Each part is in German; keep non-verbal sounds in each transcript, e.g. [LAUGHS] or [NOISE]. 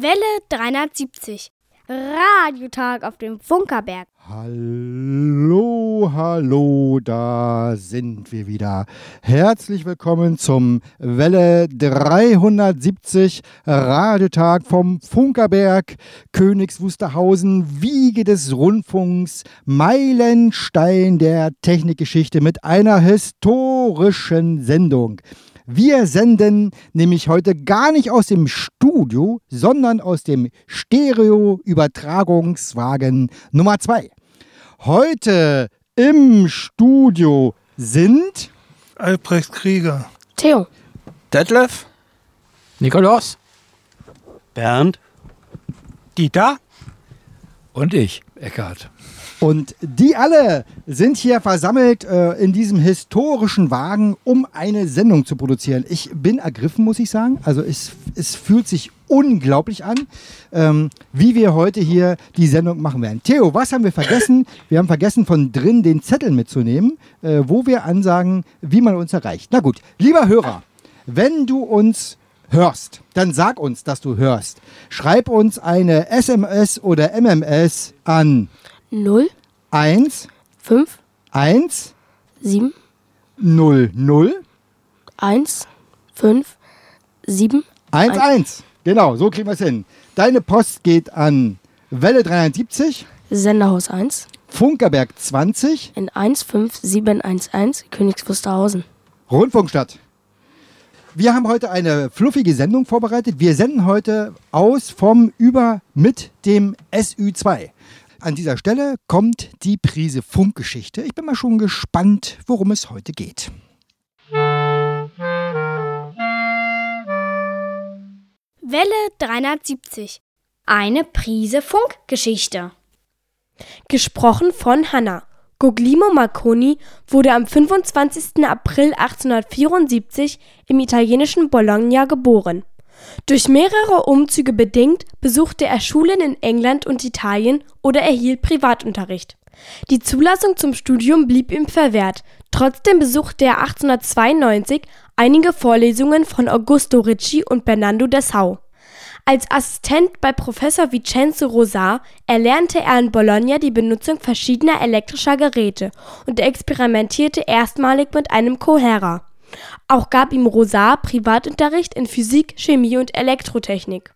Welle 370. Radiotag auf dem Funkerberg. Hallo, hallo, da sind wir wieder. Herzlich willkommen zum Welle 370 Radiotag vom Funkerberg, Königs Wusterhausen, Wiege des Rundfunks, Meilenstein der Technikgeschichte mit einer historischen Sendung. Wir senden nämlich heute gar nicht aus dem Studio, sondern aus dem Stereo-Übertragungswagen Nummer 2. Heute im Studio sind Albrecht Krieger, Theo. Detlef, Nikolaus Bernd, Dieter, und ich, Eckart. Und die alle sind hier versammelt äh, in diesem historischen Wagen, um eine Sendung zu produzieren. Ich bin ergriffen, muss ich sagen. Also es, es fühlt sich unglaublich an, ähm, wie wir heute hier die Sendung machen werden. Theo, was haben wir vergessen? Wir haben vergessen, von drin den Zettel mitzunehmen, äh, wo wir ansagen, wie man uns erreicht. Na gut, lieber Hörer, wenn du uns hörst, dann sag uns, dass du hörst. Schreib uns eine SMS oder MMS an 0, 1 5, 1 7, 0 0 1, 5, 7. 1 1. Genau, so kriegen wir es hin. Deine Post geht an Welle 370, Senderhaus 1 Funkerberg 20, in 15711 Königs Wusterhausen. Rundfunkstadt. Wir haben heute eine fluffige Sendung vorbereitet. Wir senden heute aus vom Über mit dem SÜ2. An dieser Stelle kommt die Prise Funkgeschichte. Ich bin mal schon gespannt, worum es heute geht. Welle 370. Eine Prise Funkgeschichte. Gesprochen von Hanna. Guglielmo Marconi wurde am 25. April 1874 im italienischen Bologna geboren. Durch mehrere Umzüge bedingt besuchte er Schulen in England und Italien oder erhielt Privatunterricht. Die Zulassung zum Studium blieb ihm verwehrt. Trotzdem besuchte er 1892 einige Vorlesungen von Augusto Ricci und Bernardo Dessau. Als Assistent bei Professor Vincenzo Rosar erlernte er in Bologna die Benutzung verschiedener elektrischer Geräte und experimentierte erstmalig mit einem Kohärer. Auch gab ihm Rosar Privatunterricht in Physik, Chemie und Elektrotechnik.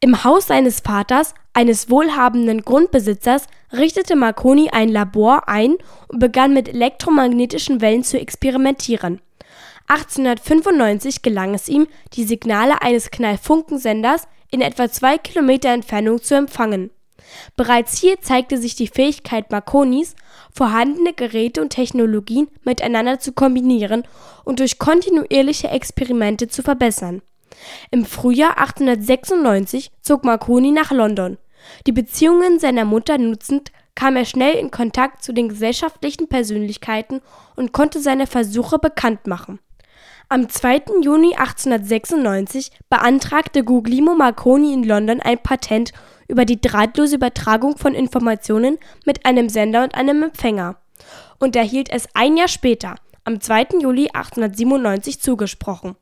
Im Haus seines Vaters, eines wohlhabenden Grundbesitzers, richtete Marconi ein Labor ein und begann mit elektromagnetischen Wellen zu experimentieren. 1895 gelang es ihm, die Signale eines Knallfunkensenders in etwa zwei Kilometer Entfernung zu empfangen. Bereits hier zeigte sich die Fähigkeit Marconis, vorhandene Geräte und Technologien miteinander zu kombinieren und durch kontinuierliche Experimente zu verbessern. Im Frühjahr 1896 zog Marconi nach London. Die Beziehungen seiner Mutter nutzend, kam er schnell in Kontakt zu den gesellschaftlichen Persönlichkeiten und konnte seine Versuche bekannt machen. Am 2. Juni 1896 beantragte Guglielmo Marconi in London ein Patent über die drahtlose Übertragung von Informationen mit einem Sender und einem Empfänger und erhielt es ein Jahr später, am 2. Juli 1897, zugesprochen.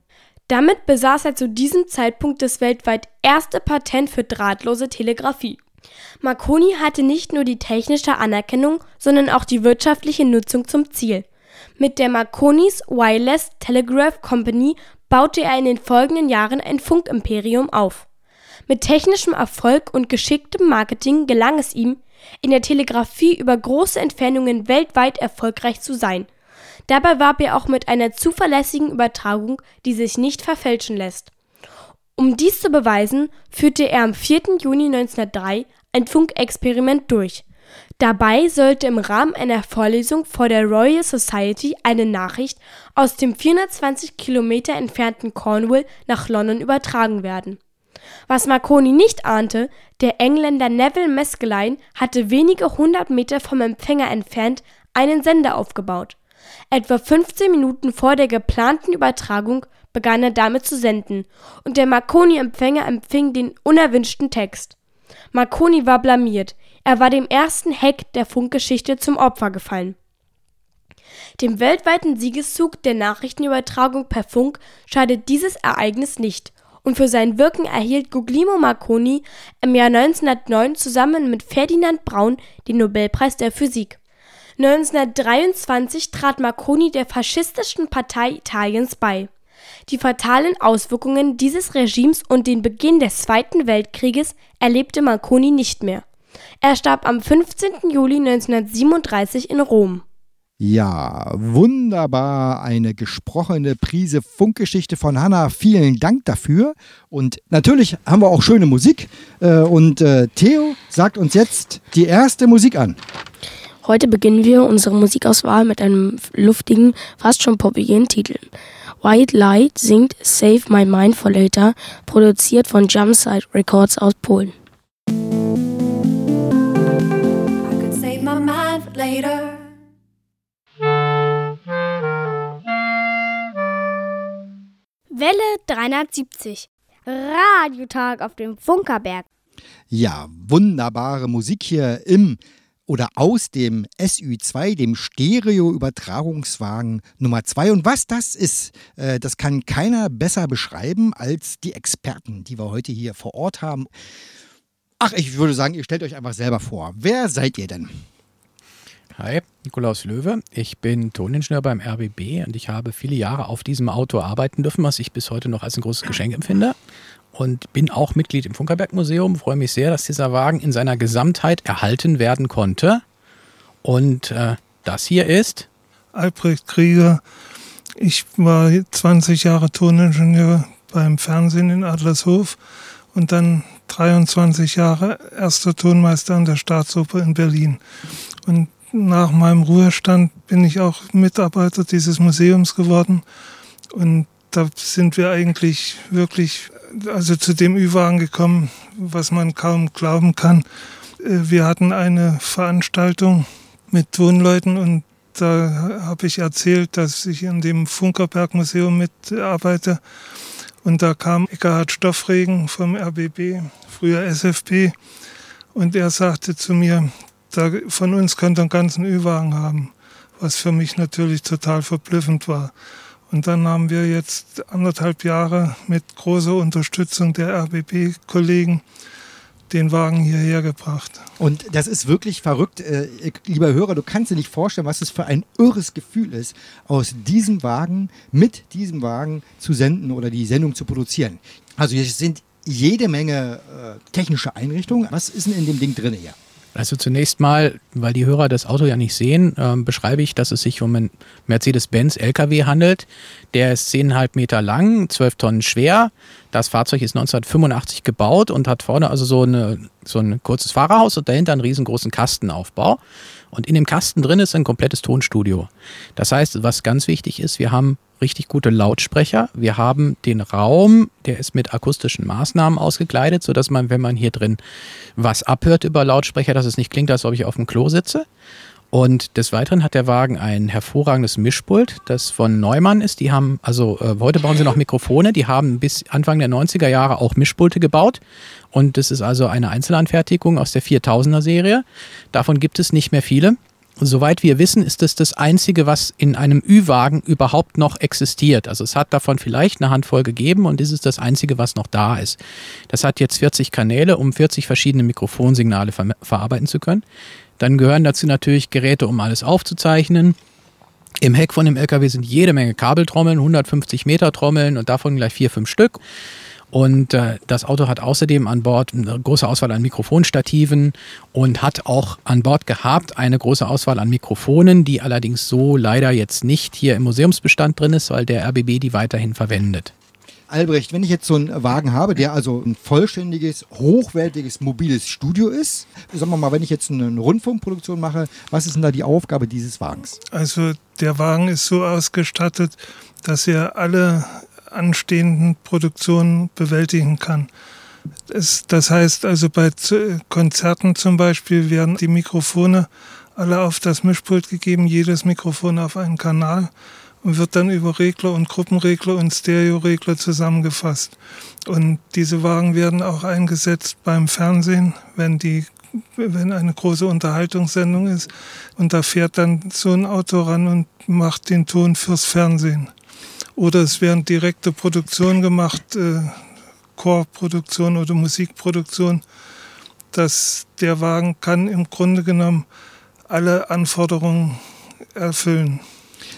Damit besaß er zu diesem Zeitpunkt das weltweit erste Patent für drahtlose Telegrafie. Marconi hatte nicht nur die technische Anerkennung, sondern auch die wirtschaftliche Nutzung zum Ziel. Mit der Marconi's Wireless Telegraph Company baute er in den folgenden Jahren ein Funkimperium auf. Mit technischem Erfolg und geschicktem Marketing gelang es ihm, in der Telegrafie über große Entfernungen weltweit erfolgreich zu sein. Dabei warb er auch mit einer zuverlässigen Übertragung, die sich nicht verfälschen lässt. Um dies zu beweisen, führte er am 4. Juni 1903 ein Funkexperiment durch. Dabei sollte im Rahmen einer Vorlesung vor der Royal Society eine Nachricht aus dem 420 Kilometer entfernten Cornwall nach London übertragen werden. Was Marconi nicht ahnte, der Engländer Neville Maskelyne hatte wenige hundert Meter vom Empfänger entfernt einen Sender aufgebaut. Etwa 15 Minuten vor der geplanten Übertragung begann er damit zu senden, und der Marconi-Empfänger empfing den unerwünschten Text. Marconi war blamiert, er war dem ersten Hack der Funkgeschichte zum Opfer gefallen. Dem weltweiten Siegeszug der Nachrichtenübertragung per Funk schadet dieses Ereignis nicht. und für sein Wirken erhielt Guglielmo Marconi im Jahr 1909 zusammen mit Ferdinand Braun den Nobelpreis der Physik. 1923 trat Marconi der faschistischen Partei Italiens bei. Die fatalen Auswirkungen dieses Regimes und den Beginn des Zweiten Weltkrieges erlebte Marconi nicht mehr. Er starb am 15. Juli 1937 in Rom. Ja, wunderbar. Eine gesprochene Prise Funkgeschichte von Hanna. Vielen Dank dafür. Und natürlich haben wir auch schöne Musik. Äh, und äh, Theo sagt uns jetzt die erste Musik an. Heute beginnen wir unsere Musikauswahl mit einem luftigen, fast schon poppigen Titel. White Light singt Save My Mind for Later, produziert von Jumpside Records aus Polen. Later. Welle 370. Radiotag auf dem Funkerberg. Ja, wunderbare Musik hier im oder aus dem SÜ2, dem Stereo-Übertragungswagen Nummer 2. Und was das ist, äh, das kann keiner besser beschreiben als die Experten, die wir heute hier vor Ort haben. Ach, ich würde sagen, ihr stellt euch einfach selber vor. Wer seid ihr denn? Hi, Nikolaus Löwe. Ich bin Toningenieur beim RBB und ich habe viele Jahre auf diesem Auto arbeiten dürfen, was ich bis heute noch als ein großes Geschenk empfinde. Und bin auch Mitglied im Funkerberg Museum. Freue mich sehr, dass dieser Wagen in seiner Gesamtheit erhalten werden konnte. Und äh, das hier ist. Albrecht Krieger. Ich war 20 Jahre Toningenieur beim Fernsehen in Adlershof und dann 23 Jahre erster Tonmeister an der Staatsoper in Berlin. Und nach meinem Ruhestand bin ich auch Mitarbeiter dieses Museums geworden. Und da sind wir eigentlich wirklich also zu dem Ü-Wagen gekommen, was man kaum glauben kann. Äh, wir hatten eine Veranstaltung mit Tonleuten und da habe ich erzählt, dass ich in dem Funkerberg Museum mitarbeite. Und da kam Eckhard Stoffregen vom RBB, früher SFP, und er sagte zu mir, da, von uns könnt ihr einen ganzen Ü-Wagen haben, was für mich natürlich total verblüffend war. Und dann haben wir jetzt anderthalb Jahre mit großer Unterstützung der RBB-Kollegen den Wagen hierher gebracht. Und das ist wirklich verrückt, äh, lieber Hörer, du kannst dir nicht vorstellen, was es für ein irres Gefühl ist, aus diesem Wagen, mit diesem Wagen zu senden oder die Sendung zu produzieren. Also hier sind jede Menge äh, technische Einrichtungen. Was ist denn in dem Ding drin hier? Also zunächst mal, weil die Hörer das Auto ja nicht sehen, äh, beschreibe ich, dass es sich um einen Mercedes-Benz LKW handelt. Der ist 10,5 Meter lang, 12 Tonnen schwer. Das Fahrzeug ist 1985 gebaut und hat vorne also so, eine, so ein kurzes Fahrerhaus und dahinter einen riesengroßen Kastenaufbau. Und in dem Kasten drin ist ein komplettes Tonstudio. Das heißt, was ganz wichtig ist, wir haben richtig gute Lautsprecher. Wir haben den Raum, der ist mit akustischen Maßnahmen ausgekleidet, sodass man, wenn man hier drin was abhört über Lautsprecher, dass es nicht klingt, als ob ich auf dem Klo sitze. Und des Weiteren hat der Wagen ein hervorragendes Mischpult, das von Neumann ist. Die haben, also äh, heute bauen sie noch Mikrofone, die haben bis Anfang der 90er Jahre auch Mischpulte gebaut. Und das ist also eine Einzelanfertigung aus der 4000er Serie. Davon gibt es nicht mehr viele. Soweit wir wissen, ist es das Einzige, was in einem Ü-Wagen überhaupt noch existiert. Also es hat davon vielleicht eine Handvoll gegeben und das ist das Einzige, was noch da ist. Das hat jetzt 40 Kanäle, um 40 verschiedene Mikrofonsignale ver verarbeiten zu können. Dann gehören dazu natürlich Geräte, um alles aufzuzeichnen. Im Heck von dem LKW sind jede Menge Kabeltrommeln, 150 Meter Trommeln und davon gleich vier, fünf Stück. Und äh, das Auto hat außerdem an Bord eine große Auswahl an Mikrofonstativen und hat auch an Bord gehabt eine große Auswahl an Mikrofonen, die allerdings so leider jetzt nicht hier im Museumsbestand drin ist, weil der RBB die weiterhin verwendet. Albrecht, wenn ich jetzt so einen Wagen habe, der also ein vollständiges, hochwertiges, mobiles Studio ist, sagen wir mal, wenn ich jetzt eine Rundfunkproduktion mache, was ist denn da die Aufgabe dieses Wagens? Also der Wagen ist so ausgestattet, dass er alle anstehenden Produktionen bewältigen kann. Das heißt also bei Konzerten zum Beispiel werden die Mikrofone alle auf das Mischpult gegeben, jedes Mikrofon auf einen Kanal und wird dann über Regler und Gruppenregler und Stereoregler zusammengefasst. Und diese Wagen werden auch eingesetzt beim Fernsehen, wenn die wenn eine große Unterhaltungssendung ist. Und da fährt dann so ein Auto ran und macht den Ton fürs Fernsehen. Oder es werden direkte Produktionen gemacht, äh, Chorproduktion oder Musikproduktion, dass der Wagen kann im Grunde genommen alle Anforderungen erfüllen.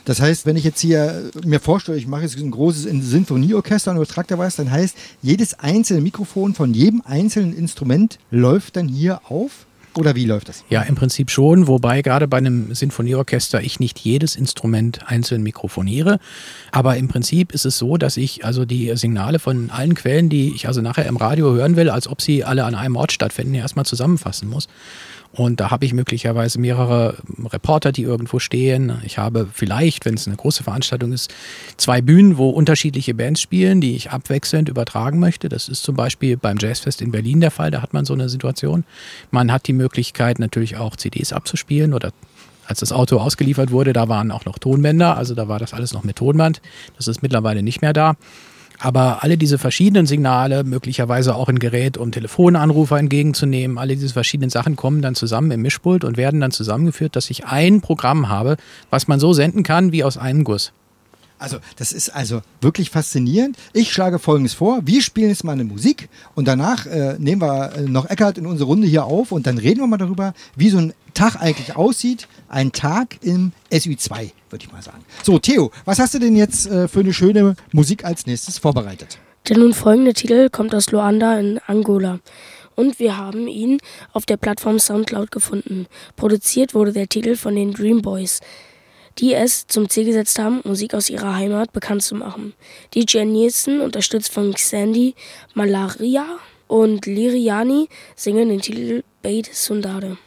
Das heißt, wenn ich jetzt hier mir vorstelle, ich mache jetzt ein großes Sinfonieorchester und übertrage da was, dann heißt, jedes einzelne Mikrofon von jedem einzelnen Instrument läuft dann hier auf? Oder wie läuft das? Ja, im Prinzip schon, wobei gerade bei einem Sinfonieorchester ich nicht jedes Instrument einzeln mikrofoniere. Aber im Prinzip ist es so, dass ich also die Signale von allen Quellen, die ich also nachher im Radio hören will, als ob sie alle an einem Ort stattfinden, erstmal zusammenfassen muss. Und da habe ich möglicherweise mehrere Reporter, die irgendwo stehen. Ich habe vielleicht, wenn es eine große Veranstaltung ist, zwei Bühnen, wo unterschiedliche Bands spielen, die ich abwechselnd übertragen möchte. Das ist zum Beispiel beim Jazzfest in Berlin der Fall. Da hat man so eine Situation. Man hat die Möglichkeit, natürlich auch CDs abzuspielen oder als das Auto ausgeliefert wurde, da waren auch noch Tonbänder, also da war das alles noch mit Tonband. Das ist mittlerweile nicht mehr da. Aber alle diese verschiedenen Signale, möglicherweise auch ein Gerät, um Telefonanrufer entgegenzunehmen, alle diese verschiedenen Sachen kommen dann zusammen im Mischpult und werden dann zusammengeführt, dass ich ein Programm habe, was man so senden kann wie aus einem Guss. Also, das ist also wirklich faszinierend. Ich schlage Folgendes vor. Wir spielen jetzt mal eine Musik und danach äh, nehmen wir äh, noch Eckart in unsere Runde hier auf und dann reden wir mal darüber, wie so ein Tag eigentlich aussieht. Ein Tag im SU2, würde ich mal sagen. So, Theo, was hast du denn jetzt äh, für eine schöne Musik als nächstes vorbereitet? Der nun folgende Titel kommt aus Luanda in Angola. Und wir haben ihn auf der Plattform Soundcloud gefunden. Produziert wurde der Titel von den Dream Boys die es zum Ziel gesetzt haben, Musik aus ihrer Heimat bekannt zu machen. DJ Nielsen, unterstützt von Xandy, Malaria und Liriani, singen den Titel Bait Sundade.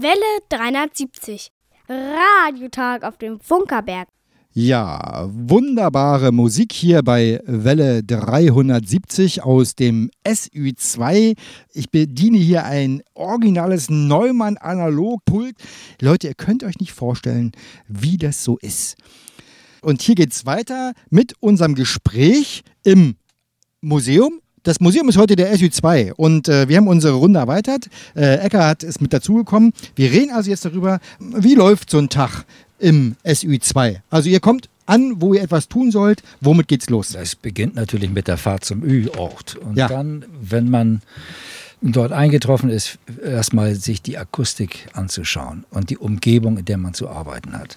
Welle 370 Radiotag auf dem Funkerberg. Ja, wunderbare Musik hier bei Welle 370 aus dem SÜ2. Ich bediene hier ein originales Neumann Analogpult. Leute, ihr könnt euch nicht vorstellen, wie das so ist. Und hier geht es weiter mit unserem Gespräch im Museum das Museum ist heute der SU2 und äh, wir haben unsere Runde erweitert. Äh, Eckart ist mit dazugekommen. Wir reden also jetzt darüber, wie läuft so ein Tag im SU2. Also ihr kommt an, wo ihr etwas tun sollt. Womit geht's los? Das beginnt natürlich mit der Fahrt zum Ü-Ort. Und ja. dann, wenn man dort eingetroffen ist, erstmal sich die Akustik anzuschauen und die Umgebung, in der man zu arbeiten hat.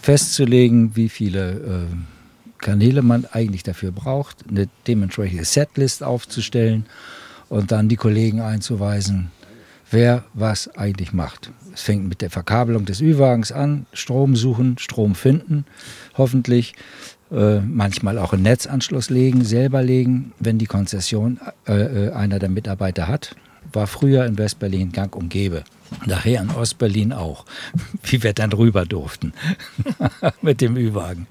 Festzulegen, wie viele äh, Kanäle man eigentlich dafür braucht, eine dementsprechende Setlist aufzustellen und dann die Kollegen einzuweisen, wer was eigentlich macht. Es fängt mit der Verkabelung des Ü-Wagens an, Strom suchen, Strom finden, hoffentlich. Äh, manchmal auch einen Netzanschluss legen, selber legen, wenn die Konzession äh, äh einer der Mitarbeiter hat. War früher in Westberlin gang und gäbe. Nachher in Ostberlin auch, [LAUGHS] wie wir dann rüber durften [LAUGHS] mit dem Ü-Wagen.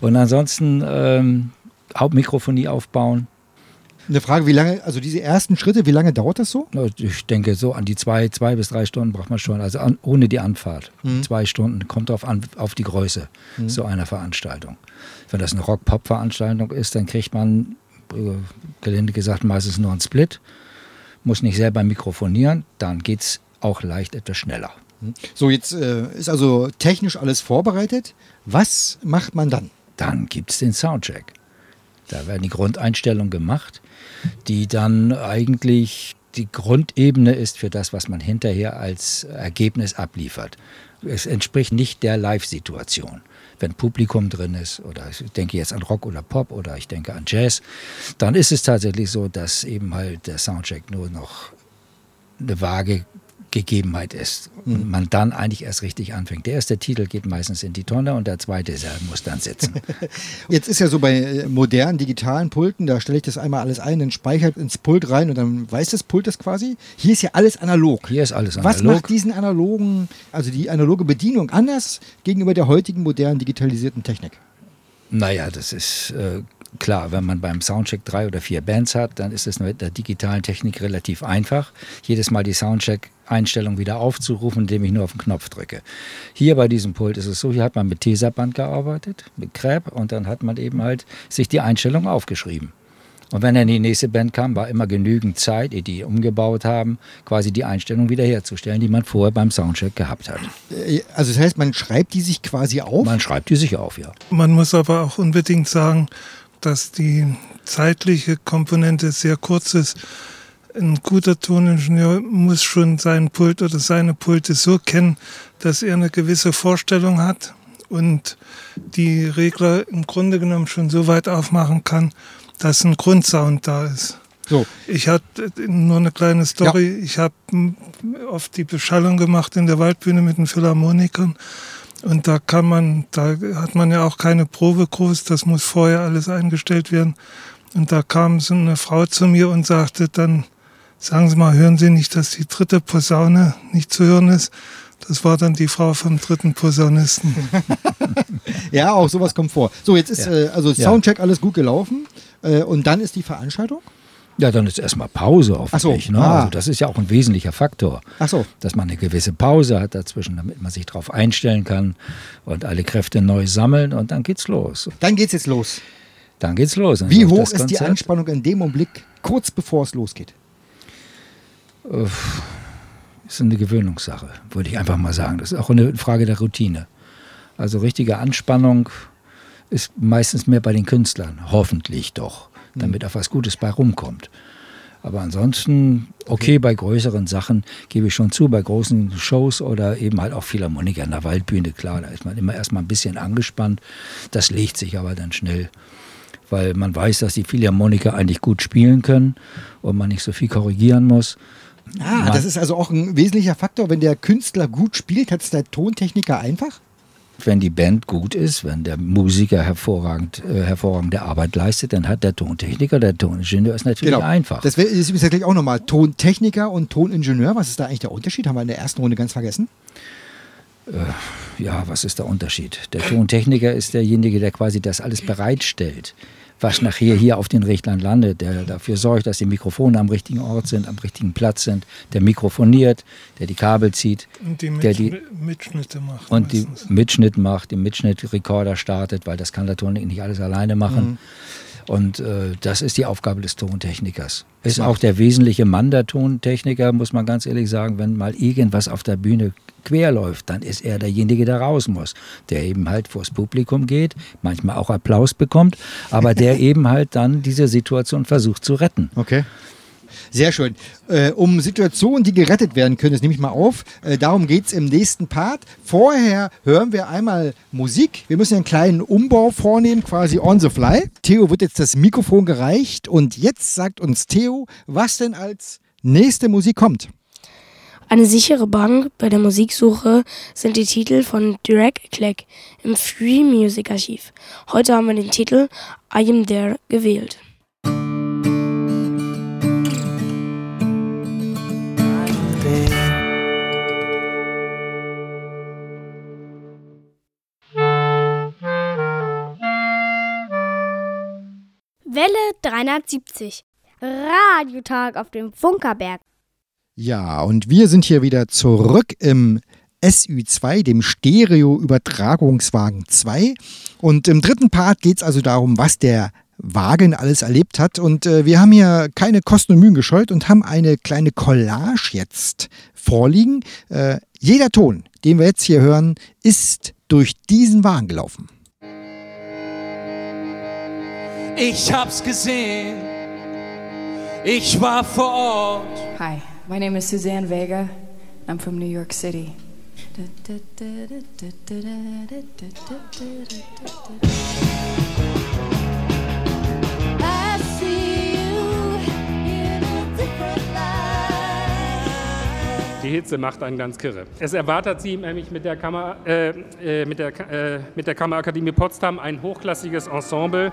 Und ansonsten ähm, Hauptmikrofonie aufbauen. Eine Frage, wie lange, also diese ersten Schritte, wie lange dauert das so? Ich denke, so an die zwei, zwei bis drei Stunden braucht man schon, also an, ohne die Anfahrt. Mhm. Zwei Stunden, kommt auf, an, auf die Größe mhm. so einer Veranstaltung. Wenn das eine Rock-Pop-Veranstaltung ist, dann kriegt man, äh, gelinde gesagt, meistens nur einen Split, muss nicht selber mikrofonieren, dann geht es auch leicht etwas schneller. So, jetzt äh, ist also technisch alles vorbereitet. Was macht man dann? Dann gibt es den Soundcheck. Da werden die Grundeinstellungen gemacht, die dann eigentlich die Grundebene ist für das, was man hinterher als Ergebnis abliefert. Es entspricht nicht der Live-Situation. Wenn Publikum drin ist, oder ich denke jetzt an Rock oder Pop oder ich denke an Jazz, dann ist es tatsächlich so, dass eben halt der Soundcheck nur noch eine vage Gegebenheit ist und mhm. man dann eigentlich erst richtig anfängt. Der erste Titel geht meistens in die Tonne und der zweite muss dann sitzen. [LAUGHS] Jetzt ist ja so bei äh, modernen digitalen Pulten, da stelle ich das einmal alles ein, dann speichert ins Pult rein und dann weiß das Pult das quasi. Hier ist ja alles analog. Hier ist alles analog. Was macht diesen analogen, also die analoge Bedienung anders gegenüber der heutigen modernen digitalisierten Technik? Naja, das ist äh, klar, wenn man beim Soundcheck drei oder vier Bands hat, dann ist es mit der digitalen Technik relativ einfach, jedes Mal die Soundcheck-Einstellung wieder aufzurufen, indem ich nur auf den Knopf drücke. Hier bei diesem Pult ist es so, hier hat man mit Tesaband gearbeitet, mit Crap, und dann hat man eben halt sich die Einstellung aufgeschrieben. Und wenn dann die nächste Band kam, war immer genügend Zeit, ehe die umgebaut haben, quasi die Einstellung wiederherzustellen, die man vorher beim Soundcheck gehabt hat. Äh, also das heißt, man schreibt die sich quasi auf? Man schreibt die sich auf, ja. Man muss aber auch unbedingt sagen, dass die zeitliche Komponente sehr kurz ist. Ein guter Toningenieur muss schon seinen Pult oder seine Pulte so kennen, dass er eine gewisse Vorstellung hat und die Regler im Grunde genommen schon so weit aufmachen kann, dass ein Grundsound da ist. So. Ich hatte nur eine kleine Story. Ja. Ich habe oft die Beschallung gemacht in der Waldbühne mit den Philharmonikern. Und da kann man, da hat man ja auch keine Probe groß, das muss vorher alles eingestellt werden. Und da kam so eine Frau zu mir und sagte dann, sagen Sie mal, hören Sie nicht, dass die dritte Posaune nicht zu hören ist? Das war dann die Frau vom dritten Posaunisten. [LAUGHS] ja, auch sowas kommt vor. So, jetzt ist ja. äh, also Soundcheck ja. alles gut gelaufen. Äh, und dann ist die Veranstaltung? Ja, dann ist erstmal Pause hoffentlich. So, ne? ah. also das ist ja auch ein wesentlicher Faktor. Ach so. Dass man eine gewisse Pause hat dazwischen, damit man sich darauf einstellen kann und alle Kräfte neu sammeln und dann geht's los. Dann geht's jetzt los. Dann geht's los. Wie hoch ist die Anspannung in dem Augenblick, kurz bevor es losgeht? Uff, ist eine Gewöhnungssache, würde ich einfach mal sagen. Das ist auch eine Frage der Routine. Also richtige Anspannung ist meistens mehr bei den Künstlern, hoffentlich doch, damit auch was Gutes bei rumkommt. Aber ansonsten, okay, bei größeren Sachen gebe ich schon zu, bei großen Shows oder eben halt auch Philharmoniker in der Waldbühne, klar, da ist man immer erstmal ein bisschen angespannt. Das legt sich aber dann schnell, weil man weiß, dass die Philharmoniker eigentlich gut spielen können und man nicht so viel korrigieren muss. Ah, man, das ist also auch ein wesentlicher Faktor. Wenn der Künstler gut spielt, hat es der Tontechniker einfach? Wenn die Band gut ist, wenn der Musiker hervorragend, äh, hervorragende Arbeit leistet, dann hat der Tontechniker, der Toningenieur ist natürlich genau. einfach. Das ist übrigens gleich auch nochmal Tontechniker und Toningenieur. Was ist da eigentlich der Unterschied? Haben wir in der ersten Runde ganz vergessen. Äh, ja, was ist der Unterschied? Der Tontechniker ist derjenige, der quasi das alles bereitstellt was nachher hier auf den Rechlern landet, der dafür sorgt, dass die Mikrofone am richtigen Ort sind, am richtigen Platz sind, der mikrofoniert, der die Kabel zieht, und die, der die Mitschnitte macht. Und meistens. die Mitschnitt macht, den Mitschnittrekorder startet, weil das kann der Ton nicht alles alleine machen. Mhm. Und äh, das ist die Aufgabe des Tontechnikers. Ist auch der wesentliche Mann der Tontechniker, muss man ganz ehrlich sagen, wenn mal irgendwas auf der Bühne quer läuft, dann ist er derjenige, der raus muss, der eben halt vors Publikum geht, manchmal auch Applaus bekommt, aber der [LAUGHS] eben halt dann diese Situation versucht zu retten. Okay. Sehr schön. Äh, um Situationen, die gerettet werden können, das nehme ich mal auf. Äh, darum geht es im nächsten Part. Vorher hören wir einmal Musik. Wir müssen einen kleinen Umbau vornehmen, quasi on the fly. Theo wird jetzt das Mikrofon gereicht und jetzt sagt uns Theo, was denn als nächste Musik kommt. Eine sichere Bank bei der Musiksuche sind die Titel von Direct Click im Free Music Archiv. Heute haben wir den Titel I Am There gewählt. Welle 370. Radiotag auf dem Funkerberg. Ja, und wir sind hier wieder zurück im SÜ2, dem Stereo-Übertragungswagen 2. Und im dritten Part geht es also darum, was der Wagen alles erlebt hat. Und äh, wir haben hier keine Kosten und Mühen gescheut und haben eine kleine Collage jetzt vorliegen. Äh, jeder Ton, den wir jetzt hier hören, ist durch diesen Wagen gelaufen. Ich hab's gesehen. Ich war vor Ort. Hi. My name is Suzanne Vega. I'm from New York City. Die Hitze macht einen ganz kirre. Es erwartet Sie nämlich mit der, Kammer, äh, äh, mit, der, äh, mit der Kammerakademie Potsdam ein hochklassiges Ensemble.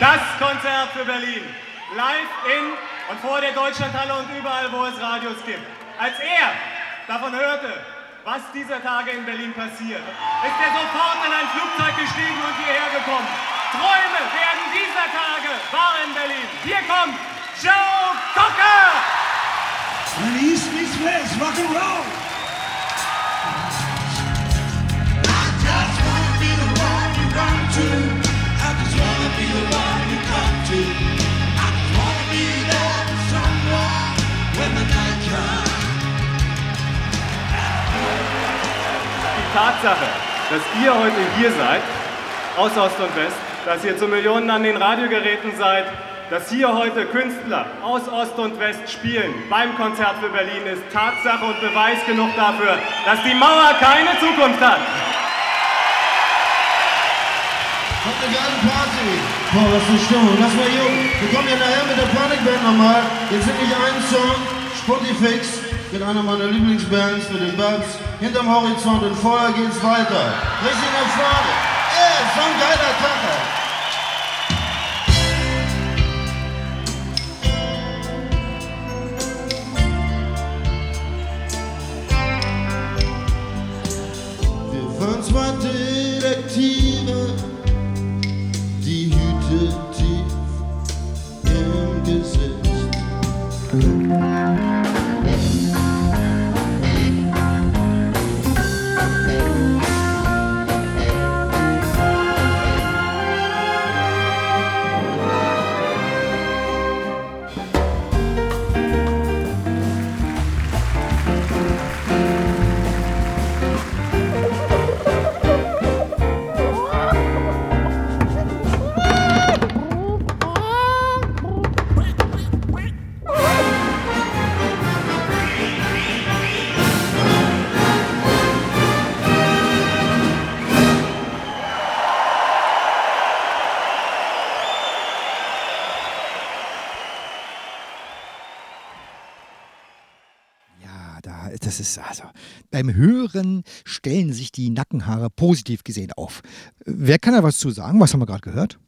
Das Konzert für Berlin. Live in und vor der Deutschlandhalle und überall, wo es Radios gibt. Als er davon hörte, was dieser Tage in Berlin passiert, ist er sofort in ein Flugzeug gestiegen und hierher gekommen. Träume werden dieser Tage wahr in Berlin. Hier kommt Joe Cocker! When East meets West, rock and roll! Tatsache, dass ihr heute hier seid, aus Ost und West, dass ihr zu Millionen an den Radiogeräten seid, dass hier heute Künstler aus Ost und West spielen beim Konzert für Berlin, ist Tatsache und Beweis genug dafür, dass die Mauer keine Zukunft hat. Kommt eine geile Party. Boah, was eine Stimmung. Lass mal jung. Wir kommen ja nachher mit der Panikband nochmal. Jetzt singe ich einen Song, Spottifix, mit einer meiner Lieblingsbands, mit den Babs. Hinterm Horizont und vorher geht's weiter. Richtig nach vorne. Ey, so ein geiler Tag. Wir beim Hören stellen sich die Nackenhaare positiv gesehen auf. Wer kann da was zu sagen? Was haben wir gerade gehört?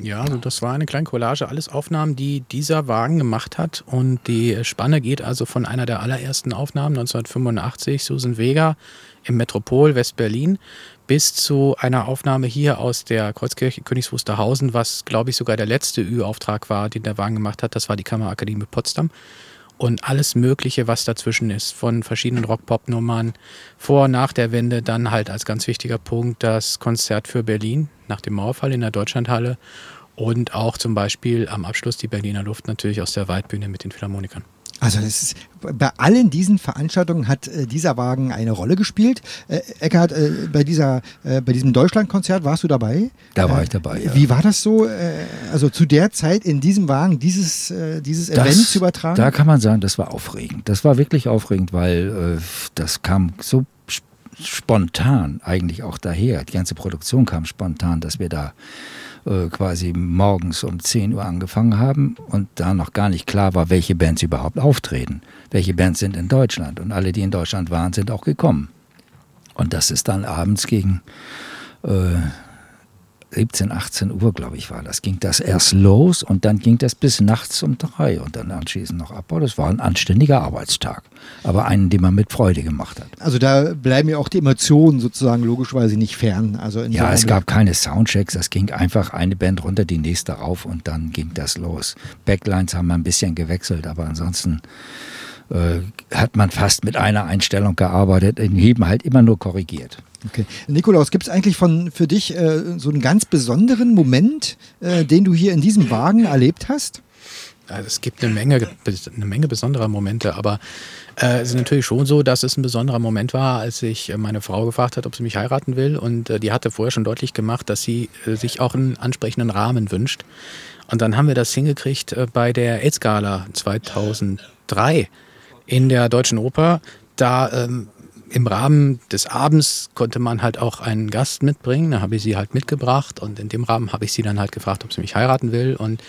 Ja, also das war eine kleine Collage, alles Aufnahmen, die dieser Wagen gemacht hat. Und die Spanne geht also von einer der allerersten Aufnahmen 1985, Susan Vega im Metropol West-Berlin, bis zu einer Aufnahme hier aus der Kreuzkirche Königs Wusterhausen, was, glaube ich, sogar der letzte Ü-Auftrag war, den der Wagen gemacht hat. Das war die Kammerakademie Potsdam. Und alles Mögliche, was dazwischen ist, von verschiedenen Rock-Pop-Nummern, vor nach der Wende, dann halt als ganz wichtiger Punkt das Konzert für Berlin nach dem Mauerfall in der Deutschlandhalle und auch zum Beispiel am Abschluss die Berliner Luft natürlich aus der Waldbühne mit den Philharmonikern. Also ist, bei allen diesen Veranstaltungen hat äh, dieser Wagen eine Rolle gespielt. Äh, Eckhard, äh, bei, dieser, äh, bei diesem Deutschlandkonzert warst du dabei? Da war Äh, ich dabei, ja. Wie war das so, äh, also zu der Zeit in diesem Wagen dieses, äh, dieses Das- Event zu übertragen? Da kann man sagen, das war aufregend. Das war wirklich aufregend, weil das kam so sp- spontan eigentlich auch daher. Die ganze Produktion kam spontan, dass wir da äh, quasi morgens um 10 Uhr angefangen haben und da noch gar nicht klar war, welche Bands überhaupt auftreten. Welche Bands sind in Deutschland. Und alle, die in Deutschland waren, sind auch gekommen. Und das ist dann abends gegen äh, 17, 18 Uhr, glaube ich, war das. Ging das erst los und dann ging das bis nachts um drei und dann anschließend noch Abbau. Das war ein anständiger Arbeitstag, aber einen, den man mit Freude gemacht hat. Also da bleiben ja auch die Emotionen sozusagen logischerweise nicht fern. Also Ja, es gab keine Soundchecks, es ging einfach eine Band runter, die nächste rauf und dann ging das los. Backlines haben wir ein bisschen gewechselt, aber ansonsten äh, hat man fast mit einer Einstellung gearbeitet, in jedem halt immer nur korrigiert. Okay. Nikolaus, gibt es eigentlich von, für dich äh, so einen ganz besonderen Moment, äh, den du hier in diesem Wagen erlebt hast? Also es gibt eine Menge, eine Menge besonderer Momente, aber äh, es ist natürlich schon so, dass es ein besonderer Moment war, als ich äh, meine Frau gefragt hat, ob sie mich heiraten will. Und äh, die hatte vorher schon deutlich gemacht, dass sie äh, sich auch einen ansprechenden Rahmen wünscht. Und dann haben wir das hingekriegt äh, bei der AIDS-Gala 2003 in der Deutschen Oper. Da ähm, im Rahmen des Abends konnte man halt auch einen Gast mitbringen. Da habe ich sie halt mitgebracht und in dem Rahmen habe ich sie dann halt gefragt, ob sie mich heiraten will. Und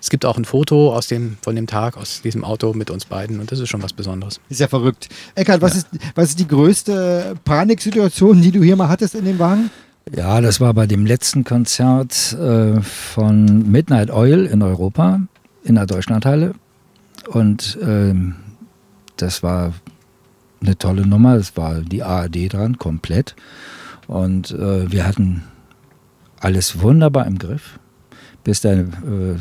es gibt auch ein Foto aus dem, von dem Tag, aus diesem Auto mit uns beiden und das ist schon was Besonderes. Ist ja verrückt. Eckhard, was, Ist, was ist die größte Paniksituation, die du hier mal hattest in dem Wagen? Ja, das war bei dem letzten Konzert äh, von Midnight Oil in Europa, in der Deutschlandhalle. Und ähm, das war eine tolle Nummer. Es war die ARD dran, komplett. Und äh, wir hatten alles wunderbar im Griff, bis der äh,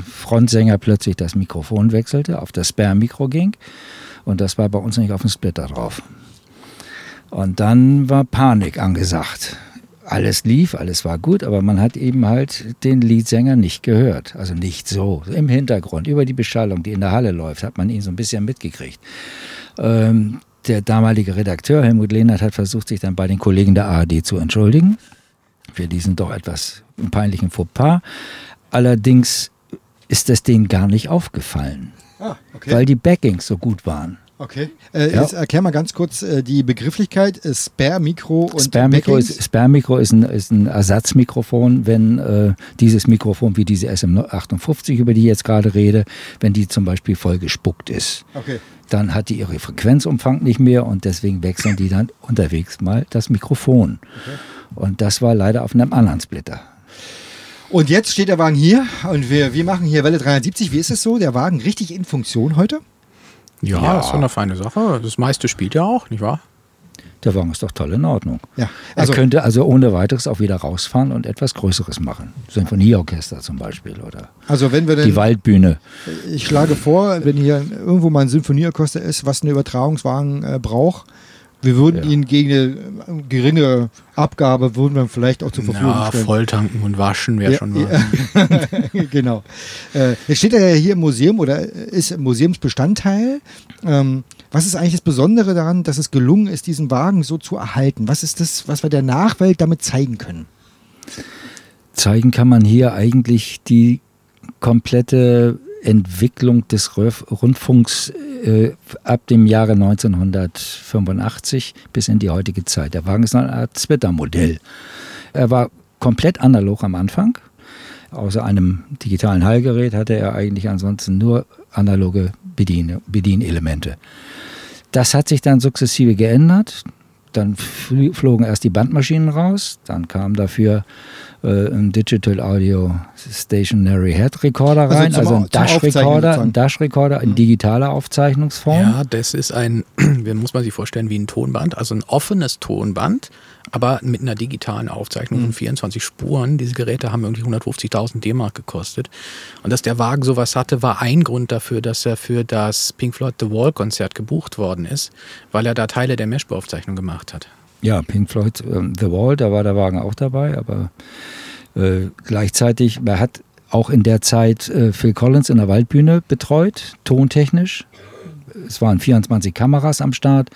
Frontsänger plötzlich das Mikrofon wechselte, auf das Spare-Mikro ging. Und das war bei uns nicht auf dem Splitter drauf. Und dann war Panik angesagt. Alles lief, alles war gut, aber man hat eben halt den Leadsänger nicht gehört. Also nicht so. Im Hintergrund, über die Beschallung, die in der Halle läuft, hat man ihn so ein bisschen mitgekriegt. Ähm, der damalige Redakteur Helmut Lehnert hat versucht, sich dann bei den Kollegen der ARD zu entschuldigen für diesen doch etwas peinlichen Fauxpas. Allerdings ist es denen gar nicht aufgefallen, ah, okay. weil die Backings so gut waren. Okay. Äh, ja. Jetzt erklär mal ganz kurz äh, die Begrifflichkeit äh, Spare-Mikro und Spare-Mikro ist, Spare ist, ein, ist ein Ersatzmikrofon, wenn äh, dieses Mikrofon wie diese SM58, über die ich jetzt gerade rede, wenn die zum Beispiel voll gespuckt ist. Okay. Dann hat die ihre Frequenzumfang nicht mehr und deswegen wechseln die dann unterwegs mal das Mikrofon. Okay. Und das war leider auf einem anderen Splitter. Und jetzt steht der Wagen hier und wir, wir machen hier Welle 370. Wie ist es so? Der Wagen richtig in Funktion heute? Ja, ja. das ist eine feine Sache. Das meiste spielt ja auch, nicht wahr? Der Wagen ist doch toll in Ordnung. Ja, also er könnte also ohne weiteres auch wieder rausfahren und etwas Größeres machen. Symphonieorchester zum Beispiel oder also wenn wir denn, die Waldbühne. Ich schlage vor, wenn hier irgendwo mal ein Symphonieorchester ist, was eine Übertragungswagen äh, braucht, wir würden ja. ihn gegen eine geringe Abgabe, würden wir vielleicht auch zur Verfügung ja, stellen. Volltanken und waschen wäre ja, schon was. Ja. [LAUGHS] genau. Äh, jetzt steht er ja hier im Museum oder ist Museumsbestandteil. Ähm, was ist eigentlich das Besondere daran, dass es gelungen ist, diesen Wagen so zu erhalten? Was ist das, was wir der Nachwelt damit zeigen können? Zeigen kann man hier eigentlich die komplette Entwicklung des Rundfunks äh, ab dem Jahre 1985 bis in die heutige Zeit. Der Wagen ist eine Art Twitter-Modell. Er war komplett analog am Anfang. Außer einem digitalen Hallgerät hatte er eigentlich ansonsten nur analoge Bedien Bedienelemente. Das hat sich dann sukzessive geändert. Dann flogen erst die Bandmaschinen raus, dann kam dafür äh, ein Digital Audio Stationary Head Recorder also rein, also, also ein Dash Recorder, ein Dash Recorder in mhm. digitaler Aufzeichnungsform. Ja, das ist ein, [CLEARS THROAT] wie muss man sich vorstellen, wie ein Tonband, also ein offenes Tonband, aber mit einer digitalen Aufzeichnung mhm. von 24 Spuren. Diese Geräte haben irgendwie 150.000 D-Mark gekostet. Und dass der Wagen sowas hatte, war ein Grund dafür, dass er für das Pink Floyd The Wall Konzert gebucht worden ist, weil er da Teile der Meshbau-Aufzeichnung gemacht hat. Ja, Pink Floyd ähm, The Wall, da war der Wagen auch dabei, aber äh, gleichzeitig, er hat auch in der Zeit äh, Phil Collins in der Waldbühne betreut, tontechnisch. Es waren 24 Kameras am Start,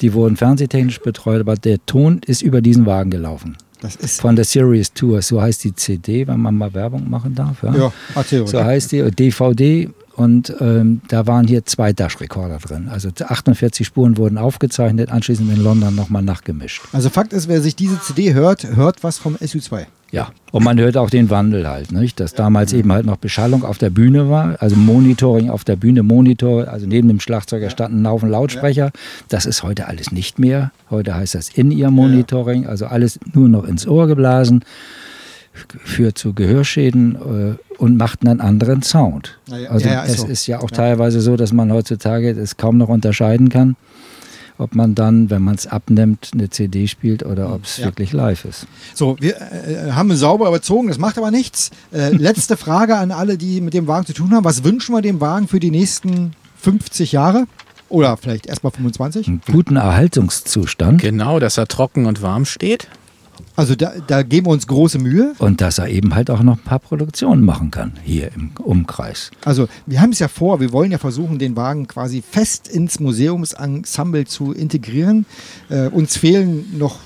die wurden fernsehtechnisch betreut, aber der Ton ist über diesen Wagen gelaufen. Das ist Von der Series Tour, so heißt die CD, wenn man mal Werbung machen darf. Ja, ja So heißt die, DVD und ähm, da waren hier zwei Dash-Rekorder drin. Also 48 Spuren wurden aufgezeichnet, anschließend in London nochmal nachgemischt. Also Fakt ist, wer sich diese CD hört, hört was vom SU2. Ja, und man hört auch den Wandel halt, nicht? dass damals eben halt noch Beschallung auf der Bühne war, also Monitoring auf der Bühne, Monitor, also neben dem Schlagzeuger standen ein Haufen Lautsprecher. Das ist heute alles nicht mehr. Heute heißt das In-Ear-Monitoring, also alles nur noch ins Ohr geblasen führt zu Gehörschäden äh, und macht einen anderen Sound. Ja, also ja, es so. ist ja auch teilweise so, dass man heutzutage es kaum noch unterscheiden kann, ob man dann, wenn man es abnimmt, eine CD spielt oder ob es wirklich live ist. So, wir äh, haben sauber überzogen, das macht aber nichts. Äh, [LAUGHS] letzte Frage an alle, die mit dem Wagen zu tun haben. Was wünschen wir dem Wagen für die nächsten 50 Jahre? Oder vielleicht erstmal 25? Einen guten Erhaltungszustand. Genau, dass er trocken und warm steht. Also da, da, geben wir uns große Mühe. Und dass er eben halt auch noch ein paar Produktionen machen kann hier im Umkreis. Also wir haben es ja vor, wir wollen ja versuchen, den Wagen quasi fest ins Museumsensemble zu integrieren. Äh, uns fehlen noch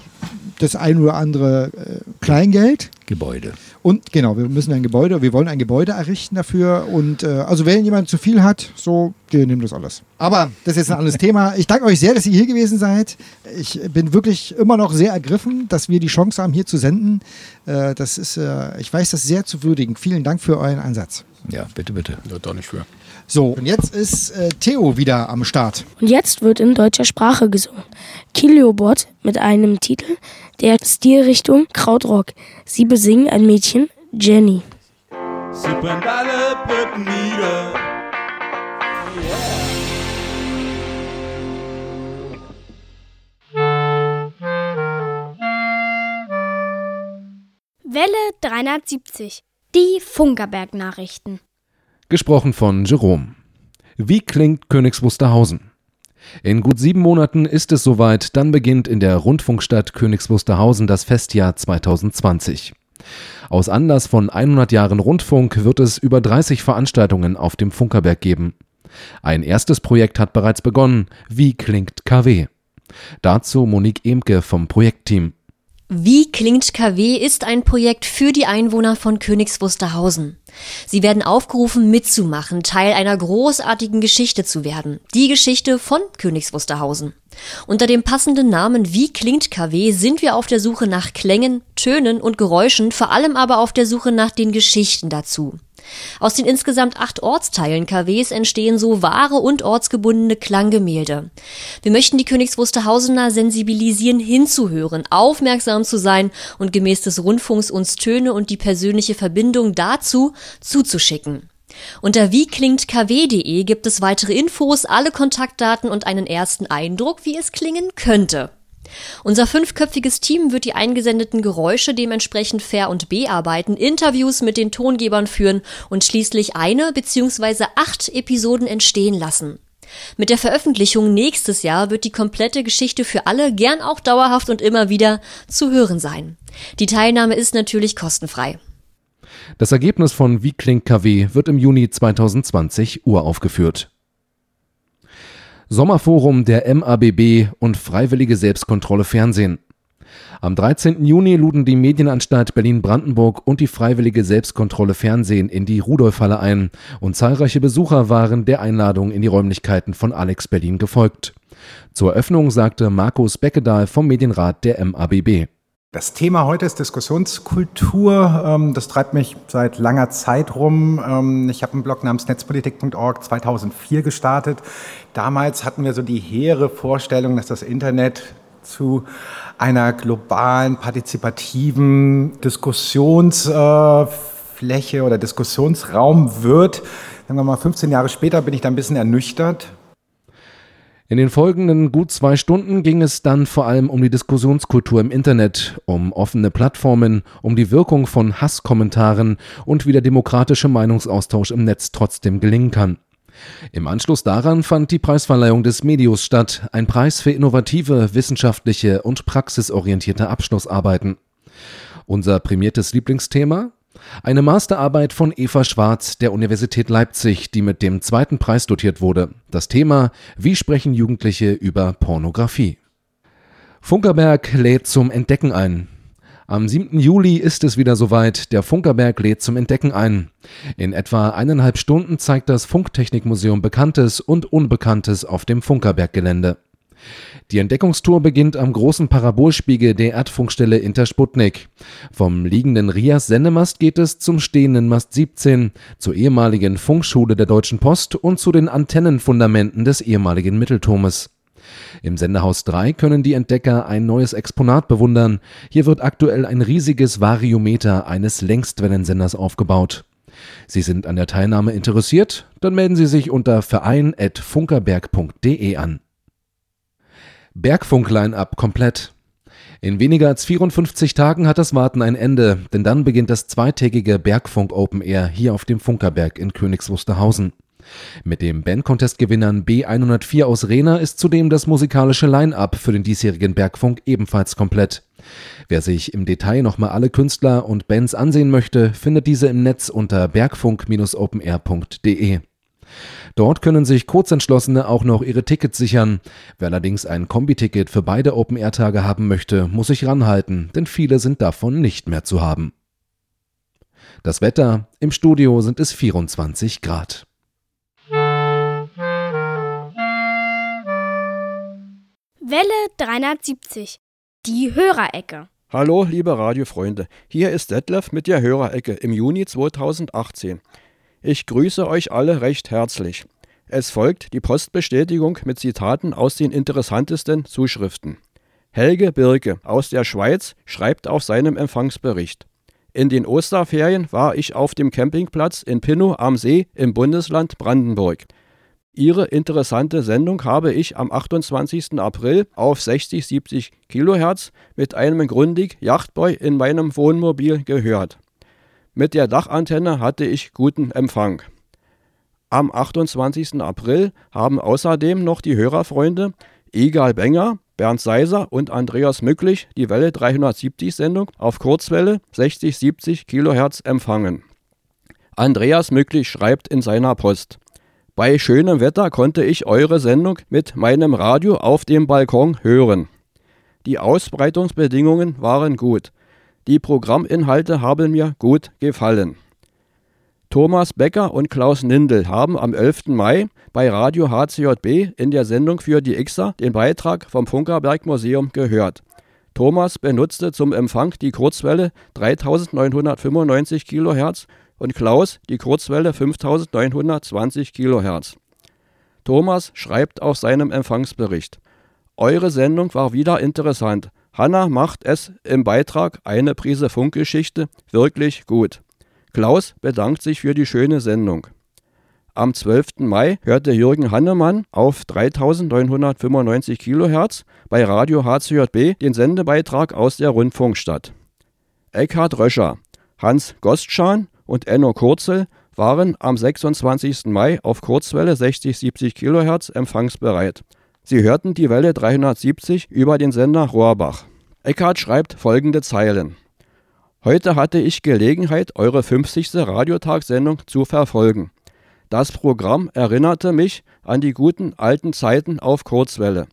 das ein oder andere äh, Kleingeld. Gebäude. Und genau, wir müssen ein Gebäude, wir wollen ein Gebäude errichten dafür. Und äh, also wenn jemand zu viel hat, so, wir nehmen das alles. Aber das ist jetzt ein anderes [LAUGHS] Thema. Ich danke euch sehr, dass ihr hier gewesen seid. Ich bin wirklich immer noch sehr ergriffen, dass wir die Chance haben, hier zu senden. Äh, das ist, äh, ich weiß das sehr zu würdigen. Vielen Dank für euren Einsatz. Ja, bitte, bitte. Ja, doch nicht für. So, und jetzt ist äh, Theo wieder am Start. Und jetzt wird in deutscher Sprache gesungen. Kiliobot mit einem Titel der Stilrichtung Krautrock. Sie besingen ein Mädchen, Jenny. Sie brennt alle Brücken nieder. Welle 370. Die Funkerberg-Nachrichten. Gesprochen von Jerome. Wie klingt Königs Wusterhausen? In gut sieben Monaten ist es soweit, dann beginnt in der Rundfunkstadt Königs Wusterhausen das Festjahr 2020. Aus Anlass von 100 Jahren Rundfunk wird es über 30 Veranstaltungen auf dem Funkerberg geben. Ein erstes Projekt hat bereits begonnen. Wie klingt KW? Dazu Monique Emke vom Projektteam. Wie klingt KW ist ein Projekt für die Einwohner von Königs Wusterhausen. Sie werden aufgerufen, mitzumachen, Teil einer großartigen Geschichte zu werden. Die Geschichte von Königs Wusterhausen. Unter dem passenden Namen Wie klingt KW sind wir auf der Suche nach Klängen, Tönen und Geräuschen, vor allem aber auf der Suche nach den Geschichten dazu. Aus den insgesamt acht Ortsteilen KWs entstehen so wahre und ortsgebundene Klanggemälde. Wir möchten die Königs Wusterhausener sensibilisieren, hinzuhören, aufmerksam zu sein und gemäß des Rundfunks uns Töne und die persönliche Verbindung dazu zuzuschicken. Unter wieklingtkw.de gibt es weitere Infos, alle Kontaktdaten und einen ersten Eindruck, wie es klingen könnte. Unser fünfköpfiges Team wird die eingesendeten Geräusche dementsprechend fair und bearbeiten, Interviews mit den Tongebern führen und schließlich eine bzw. acht Episoden entstehen lassen. Mit der Veröffentlichung nächstes Jahr wird die komplette Geschichte für alle, gern auch dauerhaft und immer wieder, zu hören sein. Die Teilnahme ist natürlich kostenfrei. Das Ergebnis von Wie klingt KW wird im Juni 2020 uraufgeführt. Sommerforum der MABB und Freiwillige Selbstkontrolle Fernsehen. Am 13. Juni luden die Medienanstalt Berlin-Brandenburg und die Freiwillige Selbstkontrolle Fernsehen in die Rudolfhalle ein und zahlreiche Besucher waren der Einladung in die Räumlichkeiten von Alex Berlin gefolgt. Zur Eröffnung sagte Markus Beckedahl vom Medienrat der MABB. Das Thema heute ist Diskussionskultur. Ähm, das treibt mich seit langer Zeit rum. Ähm, ich habe einen Blog namens netzpolitik.org 2004 gestartet. Damals hatten wir so die hehre Vorstellung, dass das Internet zu einer globalen, partizipativen Diskussionsfläche oder Diskussionsraum wird. Sagen wir mal, 15 Jahre später bin ich da ein bisschen ernüchtert, in den folgenden gut zwei Stunden ging es dann vor allem um die Diskussionskultur im Internet, um offene Plattformen, um die Wirkung von Hasskommentaren und wie der demokratische Meinungsaustausch im Netz trotzdem gelingen kann. Im Anschluss daran fand die Preisverleihung des Medius statt, ein Preis für innovative, wissenschaftliche und praxisorientierte Abschlussarbeiten. Unser prämiertes Lieblingsthema? Eine Masterarbeit von Eva Schwarz der Universität Leipzig, die mit dem zweiten Preis dotiert wurde. Das Thema Wie sprechen Jugendliche über Pornografie? Funkerberg lädt zum Entdecken ein. Am 7. Juli ist es wieder soweit. Der Funkerberg lädt zum Entdecken ein. In etwa eineinhalb Stunden zeigt das Funktechnikmuseum Bekanntes und Unbekanntes auf dem Funkerberg-Gelände. Die Entdeckungstour beginnt am großen Parabolspiegel der Erdfunkstelle Intersputnik. Vom liegenden Rias Sendemast geht es zum stehenden Mast 17, zur ehemaligen Funkschule der Deutschen Post und zu den Antennenfundamenten des ehemaligen Mittelturmes. Im Sendehaus 3 können die Entdecker ein neues Exponat bewundern. Hier wird aktuell ein riesiges Variometer eines Längstwellensenders aufgebaut. Sie sind an der Teilnahme interessiert? Dann melden Sie sich unter verein.funkerberg.de an. Bergfunk-Line-Up komplett. In weniger als 54 Tagen hat das Warten ein Ende, denn dann beginnt das zweitägige Bergfunk Open Air hier auf dem Funkerberg in Königs Wusterhausen. Mit dem Bandcontest-Gewinnern B104 aus Rena ist zudem das musikalische Line-Up für den diesjährigen Bergfunk ebenfalls komplett. Wer sich im Detail nochmal alle Künstler und Bands ansehen möchte, findet diese im Netz unter bergfunk-openair.de. Dort können sich Kurzentschlossene auch noch ihre Tickets sichern. Wer allerdings ein Kombiticket für beide Open-Air-Tage haben möchte, muss sich ranhalten, denn viele sind davon nicht mehr zu haben. Das Wetter, im Studio sind es 24 Grad. Welle 370. Die Hörerecke. Hallo, liebe Radiofreunde. Hier ist Detlef mit der Hörerecke im Juni 2018. Ich grüße euch alle recht herzlich. Es folgt die Postbestätigung mit Zitaten aus den interessantesten Zuschriften. Helge Birke aus der Schweiz schreibt auf seinem Empfangsbericht. In den Osterferien war ich auf dem Campingplatz in Pinnow am See im Bundesland Brandenburg. Ihre interessante Sendung habe ich am 28. April auf 60, 70 Kilohertz mit einem Grundig Yachtboy in meinem Wohnmobil gehört. Mit der Dachantenne hatte ich guten Empfang. Am 28. April haben außerdem noch die Hörerfreunde Egal Benger, Bernd Seiser und Andreas Mücklich die Welle 370 Sendung auf Kurzwelle 60-70 kHz empfangen. Andreas Mücklich schreibt in seiner Post bei schönem Wetter konnte ich eure Sendung mit meinem Radio auf dem Balkon hören. Die Ausbreitungsbedingungen waren gut. Die Programminhalte haben mir gut gefallen. Thomas Becker und Klaus Nindel haben am 11. Mai bei Radio HCJB in der Sendung für die Xer den Beitrag vom Funkerberg Museum gehört. Thomas benutzte zum Empfang die Kurzwelle 3995 kHz und Klaus die Kurzwelle 5920 kHz. Thomas schreibt auf seinem Empfangsbericht: Eure Sendung war wieder interessant. Hanna macht es im Beitrag Eine Prise Funkgeschichte wirklich gut. Klaus bedankt sich für die schöne Sendung. Am 12. Mai hörte Jürgen Hannemann auf 3995 kHz bei Radio HCJB den Sendebeitrag aus der Rundfunkstadt. Eckhard Röscher, Hans Gostschan und Enno Kurzel waren am 26. Mai auf Kurzwelle 60-70 kHz empfangsbereit. Sie hörten die Welle 370 über den Sender Rohrbach. Eckhardt schreibt folgende Zeilen. Heute hatte ich Gelegenheit, eure 50. Radiotagssendung zu verfolgen. Das Programm erinnerte mich an die guten alten Zeiten auf Kurzwelle.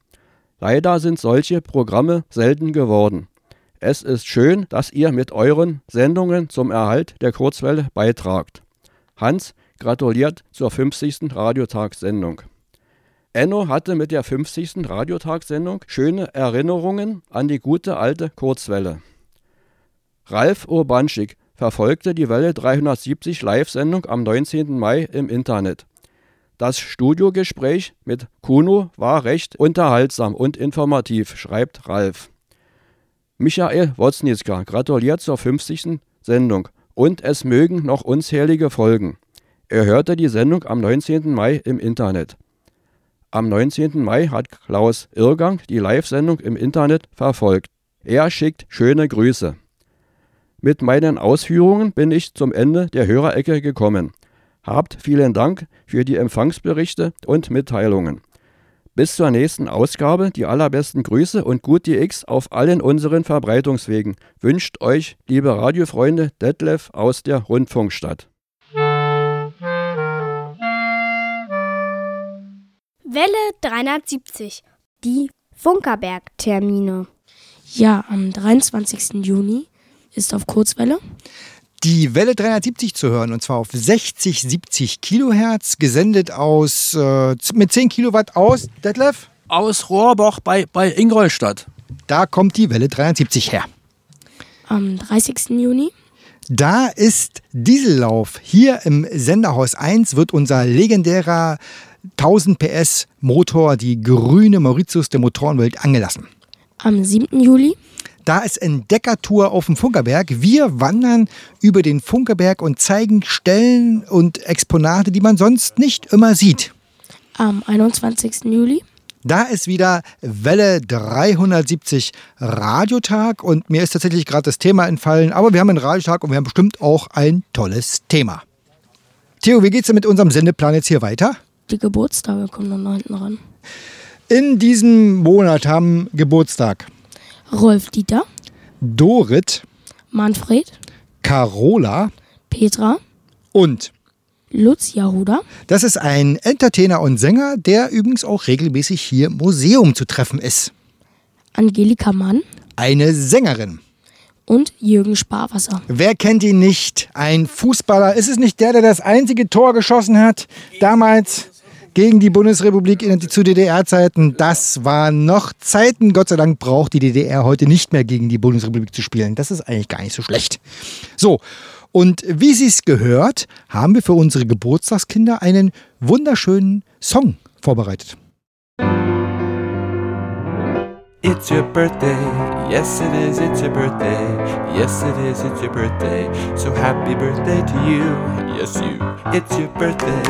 Leider sind solche Programme selten geworden. Es ist schön, dass ihr mit euren Sendungen zum Erhalt der Kurzwelle beitragt. Hans gratuliert zur 50. Radiotagssendung. Enno hatte mit der 50. Radiotagssendung schöne Erinnerungen an die gute alte Kurzwelle. Ralf Urbanschik verfolgte die Welle 370 Live-Sendung am 19. Mai im Internet. Das Studiogespräch mit Kuno war recht unterhaltsam und informativ, schreibt Ralf. Michael Wozniacka gratuliert zur 50. Sendung und es mögen noch unzählige folgen. Er hörte die Sendung am 19. Mai im Internet. Am 19. Mai hat Klaus Irrgang die Live-Sendung im Internet verfolgt. Er schickt schöne Grüße. Mit meinen Ausführungen bin ich zum Ende der Hörerecke gekommen. Habt vielen Dank für die Empfangsberichte und Mitteilungen. Bis zur nächsten Ausgabe die allerbesten Grüße und gut DX auf allen unseren Verbreitungswegen. Wünscht euch, liebe Radiofreunde, Detlef aus der Rundfunkstadt. Welle 370. Die Funkerberg-Termine. Ja, am 23. Juni ist auf Kurzwelle die Welle 370 zu hören und zwar auf 60, 70 Kilohertz, gesendet aus äh, mit 10 Kilowatt aus, Detlef? Aus Rohrbach bei, bei Ingolstadt. Da kommt die Welle 370 her. Am 30. Juni? Da ist Diesellauf. Hier im Senderhaus 1 wird unser legendärer 1000 PS Motor, die grüne Mauritius der Motorenwelt, angelassen. Am 7. Juli? Da ist Entdeckertour auf dem Funkerberg. Wir wandern über den Funkerberg und zeigen Stellen und Exponate, die man sonst nicht immer sieht. Am 21. Juli? Da ist wieder Welle 370 Radiotag und mir ist tatsächlich gerade das Thema entfallen, aber wir haben einen Radiotag und wir haben bestimmt auch ein tolles Thema. Theo, wie geht's denn mit unserem Sendeplan jetzt hier weiter? Die Geburtstage kommen dann hinten ran. In diesem Monat haben Geburtstag Rolf Dieter, Dorit, Manfred, Carola, Petra und Lutz Jahuda. Das ist ein Entertainer und Sänger, der übrigens auch regelmäßig hier im Museum zu treffen ist. Angelika Mann. Eine Sängerin. Und Jürgen Sparwasser. Wer kennt ihn nicht? Ein Fußballer. Ist es nicht der, der das einzige Tor geschossen hat? Damals gegen die Bundesrepublik in, zu DDR-Zeiten. Das waren noch Zeiten. Gott sei Dank braucht die DDR heute nicht mehr gegen die Bundesrepublik zu spielen. Das ist eigentlich gar nicht so schlecht. So. Und wie Sie es gehört, haben wir für unsere Geburtstagskinder einen wunderschönen Song vorbereitet. It's your birthday, yes it is, it's your birthday, yes it is, it's your birthday. So happy birthday to you, yes you. It's your birthday,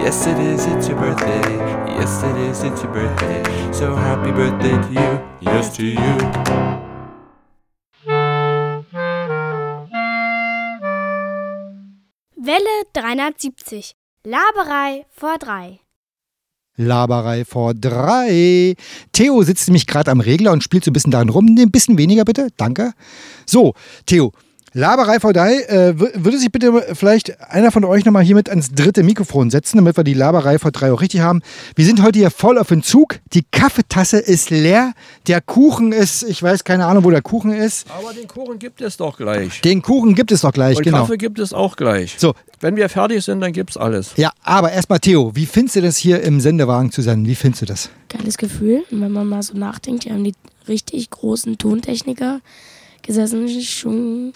yes it is, it's your birthday, yes it is, it's your birthday. So happy birthday to you, yes to you. Welle 370. Laberei vor drei. Laberei vor drei. Theo sitzt nämlich gerade am Regler und spielt so ein bisschen darin rum. Ein bisschen weniger bitte. Danke. So, Theo. Laberei drei. Äh, würde sich bitte vielleicht einer von euch nochmal hier mit ans dritte Mikrofon setzen, damit wir die Laberei vor drei auch richtig haben. Wir sind heute hier voll auf Entzug. Die Kaffeetasse ist leer. Der Kuchen ist, ich weiß keine Ahnung, wo der Kuchen ist. Aber den Kuchen gibt es doch gleich. Den Kuchen gibt es doch gleich, Und genau. Kaffee gibt es auch gleich. So. Wenn wir fertig sind, dann gibt es alles. Ja, aber erstmal Theo, wie findest du das hier im Sendewagen zu sein? Wie findest du das? Geiles Gefühl. Und wenn man mal so nachdenkt, hier haben die richtig großen Tontechniker gesessen. Schon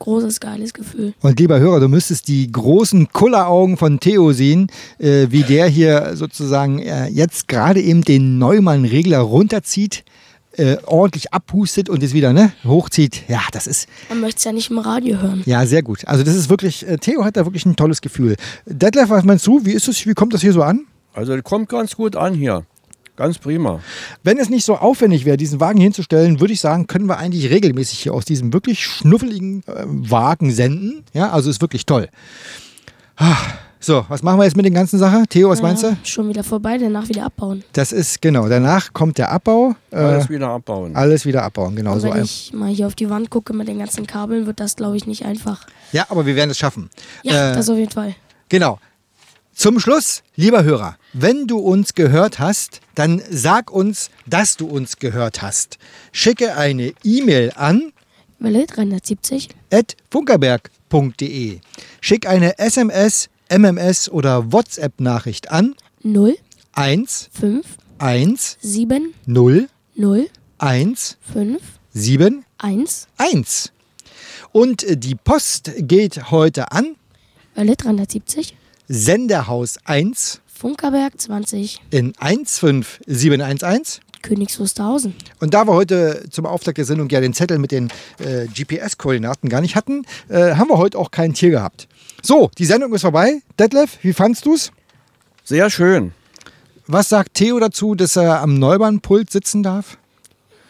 großes, geiles Gefühl. Und lieber Hörer, du müsstest die großen Kulleraugen von Theo sehen, äh, wie der hier sozusagen äh, jetzt gerade eben den Neumann-Regler runterzieht, äh, ordentlich abhustet und es wieder ne, hochzieht. Ja, das ist. Man möchte es ja nicht im Radio hören. Ja, sehr gut. Also das ist wirklich, äh, Theo hat da wirklich ein tolles Gefühl. Detlef, was meinst du? Wie ist es, wie kommt das hier so an? Also kommt ganz gut an hier. Ganz prima. Wenn es nicht so aufwendig wäre, diesen Wagen hinzustellen, würde ich sagen, können wir eigentlich regelmäßig hier aus diesem wirklich schnuffeligen äh, Wagen senden. Ja, also ist wirklich toll. Ah, so, was machen wir jetzt mit der ganzen Sache? Theo, was Ja, meinst du? Schon wieder vorbei, danach wieder abbauen. Das ist genau. Danach kommt der Abbau. äh, Alles wieder abbauen. Alles wieder abbauen, genau Und so. wenn ich mal hier auf die Wand gucke mit den ganzen Kabeln, wird das, glaube ich, nicht einfach. Ja, aber wir werden es schaffen. Ja, Äh, das auf jeden Fall. Genau. Zum Schluss, lieber Hörer, wenn du uns gehört hast, dann sag uns, dass du uns gehört hast. Schicke eine E-Mail an Welle 370. funkerberg.de. Schick eine SMS, MMS oder WhatsApp-Nachricht an 0 1 5 1 7 0 0 1 5 7 1 1. Und die Post geht heute an Welle 370. Senderhaus 1 Funkerberg 20. in 15711. Königs Wusterhausen. Und da wir heute zum Auftakt der Sendung ja den Zettel mit den äh, GPS-Koordinaten gar nicht hatten, äh, haben wir heute auch kein Tier gehabt. So, die Sendung ist vorbei. Detlef, wie fandst du's? Sehr schön. Was sagt Theo dazu, dass er am Neubahnpult sitzen darf?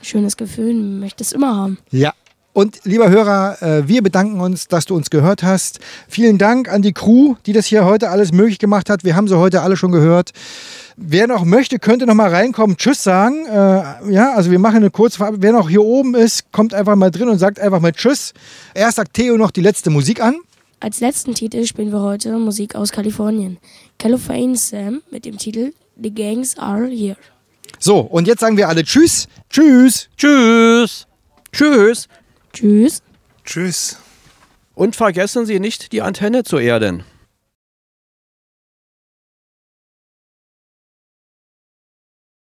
Schönes Gefühl, möchte es immer haben. Ja. Und lieber Hörer, äh, wir bedanken uns, dass du uns gehört hast. Vielen Dank an die Crew, die das hier heute alles möglich gemacht hat. Wir haben sie heute alle schon gehört. Wer noch möchte, könnte noch mal reinkommen, Tschüss sagen. Äh, ja, also wir machen eine kurze Verabschiedung. Wer noch hier oben ist, kommt einfach mal drin und sagt einfach mal Tschüss. Erst sagt Theo noch die letzte Musik an. Als letzten Titel spielen wir heute Musik aus Kalifornien. California Sam mit dem Titel The Gangs Are Here. So, und jetzt sagen wir alle Tschüss. Tschüss. Tschüss. Tschüss. Tschüss. Tschüss. Und vergessen Sie nicht, die Antenne zu erden.